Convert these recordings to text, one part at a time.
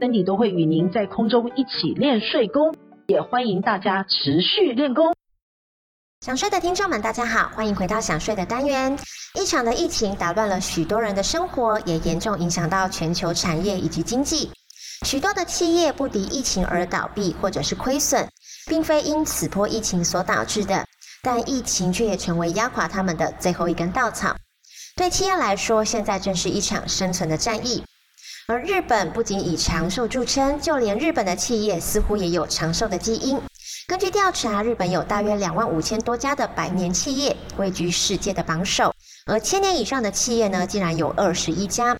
，Cindy 都会与您在空中一起练睡功，也欢迎大家持续练功。想睡的听众们，大家好，欢迎回到想睡的单元。一场的疫情打乱了许多人的生活，也严重影响到全球产业以及经济。许多的企业不敌疫情而倒闭或者是亏损，并非因此波疫情所导致的，但疫情却也成为压垮他们的最后一根稻草。对企业来说，现在正是一场生存的战役。而日本不仅以长寿著称，就连日本的企业似乎也有长寿的基因。根据调查，日本有大约两万五千多家的百年企业，位居世界的榜首。而千年以上的企业呢，竟然有二十一家。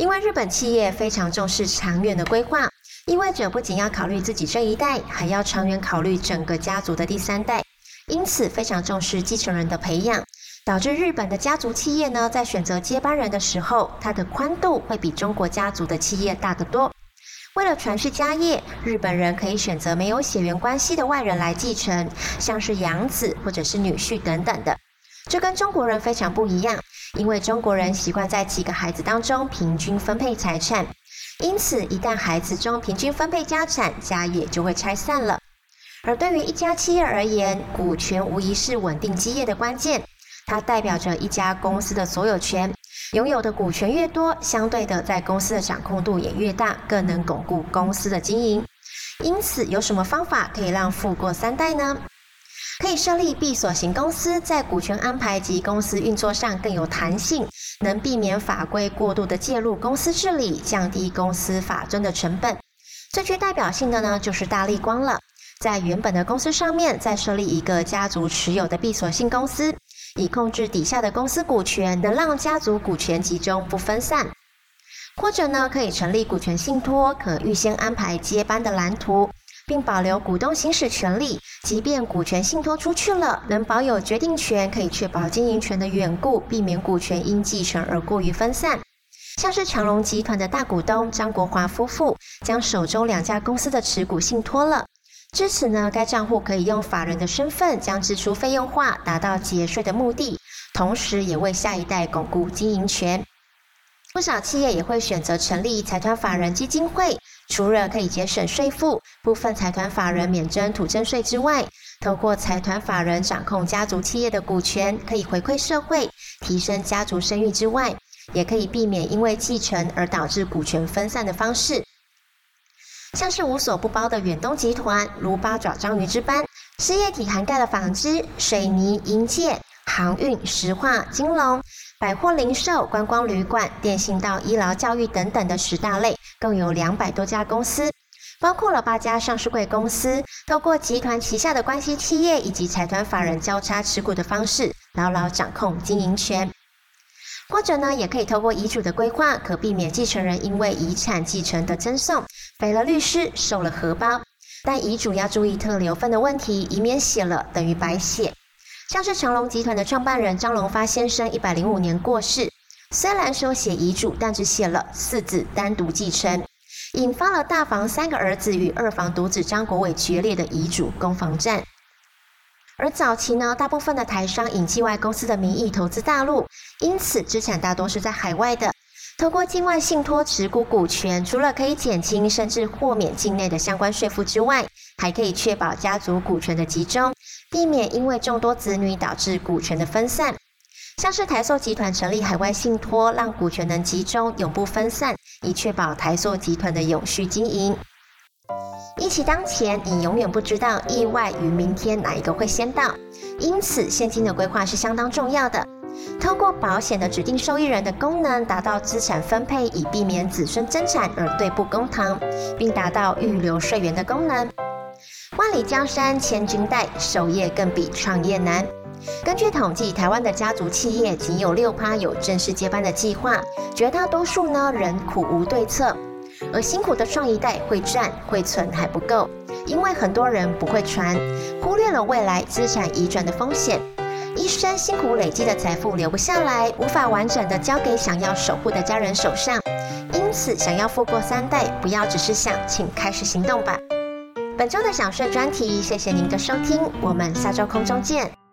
因为日本企业非常重视长远的规划，意味着不仅要考虑自己这一代，还要长远考虑整个家族的第三代，因此非常重视继承人的培养。导致日本的家族企业呢，在选择接班人的时候，它的宽度会比中国家族的企业大得多。为了传续家业，日本人可以选择没有血缘关系的外人来继承，像是养子或者是女婿等等的。这跟中国人非常不一样，因为中国人习惯在几个孩子当中平均分配财产，因此一旦孩子中平均分配家产，家业就会拆散了。而对于一家企业而言，股权无疑是稳定基业的关键。它代表着一家公司的所有权，拥有的股权越多，相对的在公司的掌控度也越大，更能巩固公司的经营。因此，有什么方法可以让富过三代呢？可以设立闭锁型公司，在股权安排及公司运作上更有弹性，能避免法规过度的介入公司治理，降低公司法尊的成本。最具代表性的呢，就是大立光了，在原本的公司上面再设立一个家族持有的闭锁性公司。以控制底下的公司股权，能让家族股权集中不分散，或者呢，可以成立股权信托，可预先安排接班的蓝图，并保留股东行使权利。即便股权信托出去了，能保有决定权，可以确保经营权的缘故，避免股权因继承而过于分散。像是长隆集团的大股东张国华夫妇，将手中两家公司的持股信托了。至此呢，该账户可以用法人的身份将支出费用化，达到节税的目的，同时也为下一代巩固经营权。不少企业也会选择成立财团法人基金会，除了可以节省税负，部分财团法人免征土增税之外，透过财团法人掌控家族企业的股权，可以回馈社会，提升家族声誉之外，也可以避免因为继承而导致股权分散的方式。像是无所不包的远东集团，如八爪章鱼之般，事业体涵盖了纺织、水泥、银建、航运、石化、金融、百货零售、观光旅馆、电信到医疗教育等等的十大类，共有两百多家公司，包括了八家上市柜公司，透过集团旗下的关系企业以及财团法人交叉持股的方式，牢牢掌控经营权。或者呢，也可以透过遗嘱的规划，可避免继承人因为遗产继承的争讼，费了律师，瘦了荷包。但遗嘱要注意特留份的问题，以免写了等于白写。像是长隆集团的创办人张荣发先生，一百零五年过世，虽然说写遗嘱，但只写了四子单独继承，引发了大房三个儿子与二房独子张国伟决裂的遗嘱攻防战。而早期呢，大部分的台商以境外公司的名义投资大陆，因此资产大多是在海外的。透过境外信托持股股权，除了可以减轻甚至豁免境内的相关税负之外，还可以确保家族股权的集中，避免因为众多子女导致股权的分散。像是台塑集团成立海外信托，让股权能集中，永不分散，以确保台塑集团的永续经营。疫情当前，你永远不知道意外与明天哪一个会先到，因此现金的规划是相当重要的。透过保险的指定受益人的功能，达到资产分配，以避免子孙争产而对簿公堂，并达到预留税源的功能。万里江山千军带，守业更比创业难。根据统计，台湾的家族企业仅有六趴有正式接班的计划，绝大多数呢仍苦无对策。而辛苦的创一代会赚会存还不够，因为很多人不会传，忽略了未来资产移转的风险，一生辛苦累积的财富留不下来，无法完整的交给想要守护的家人手上。因此，想要富过三代，不要只是想，请开始行动吧。本周的想睡专题，谢谢您的收听，我们下周空中见。